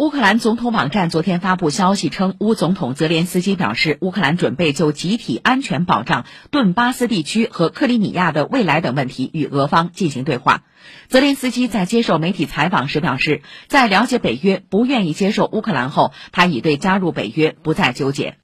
乌克兰总统网站昨天发布消息称乌总统泽连斯基表示乌克兰准备就集体安全保障顿巴斯地区和克里米亚的未来等问题与俄方进行对话。泽连斯基在接受媒体采访时表示在了解北约不愿意接受乌克兰后他已对加入北约不再纠结。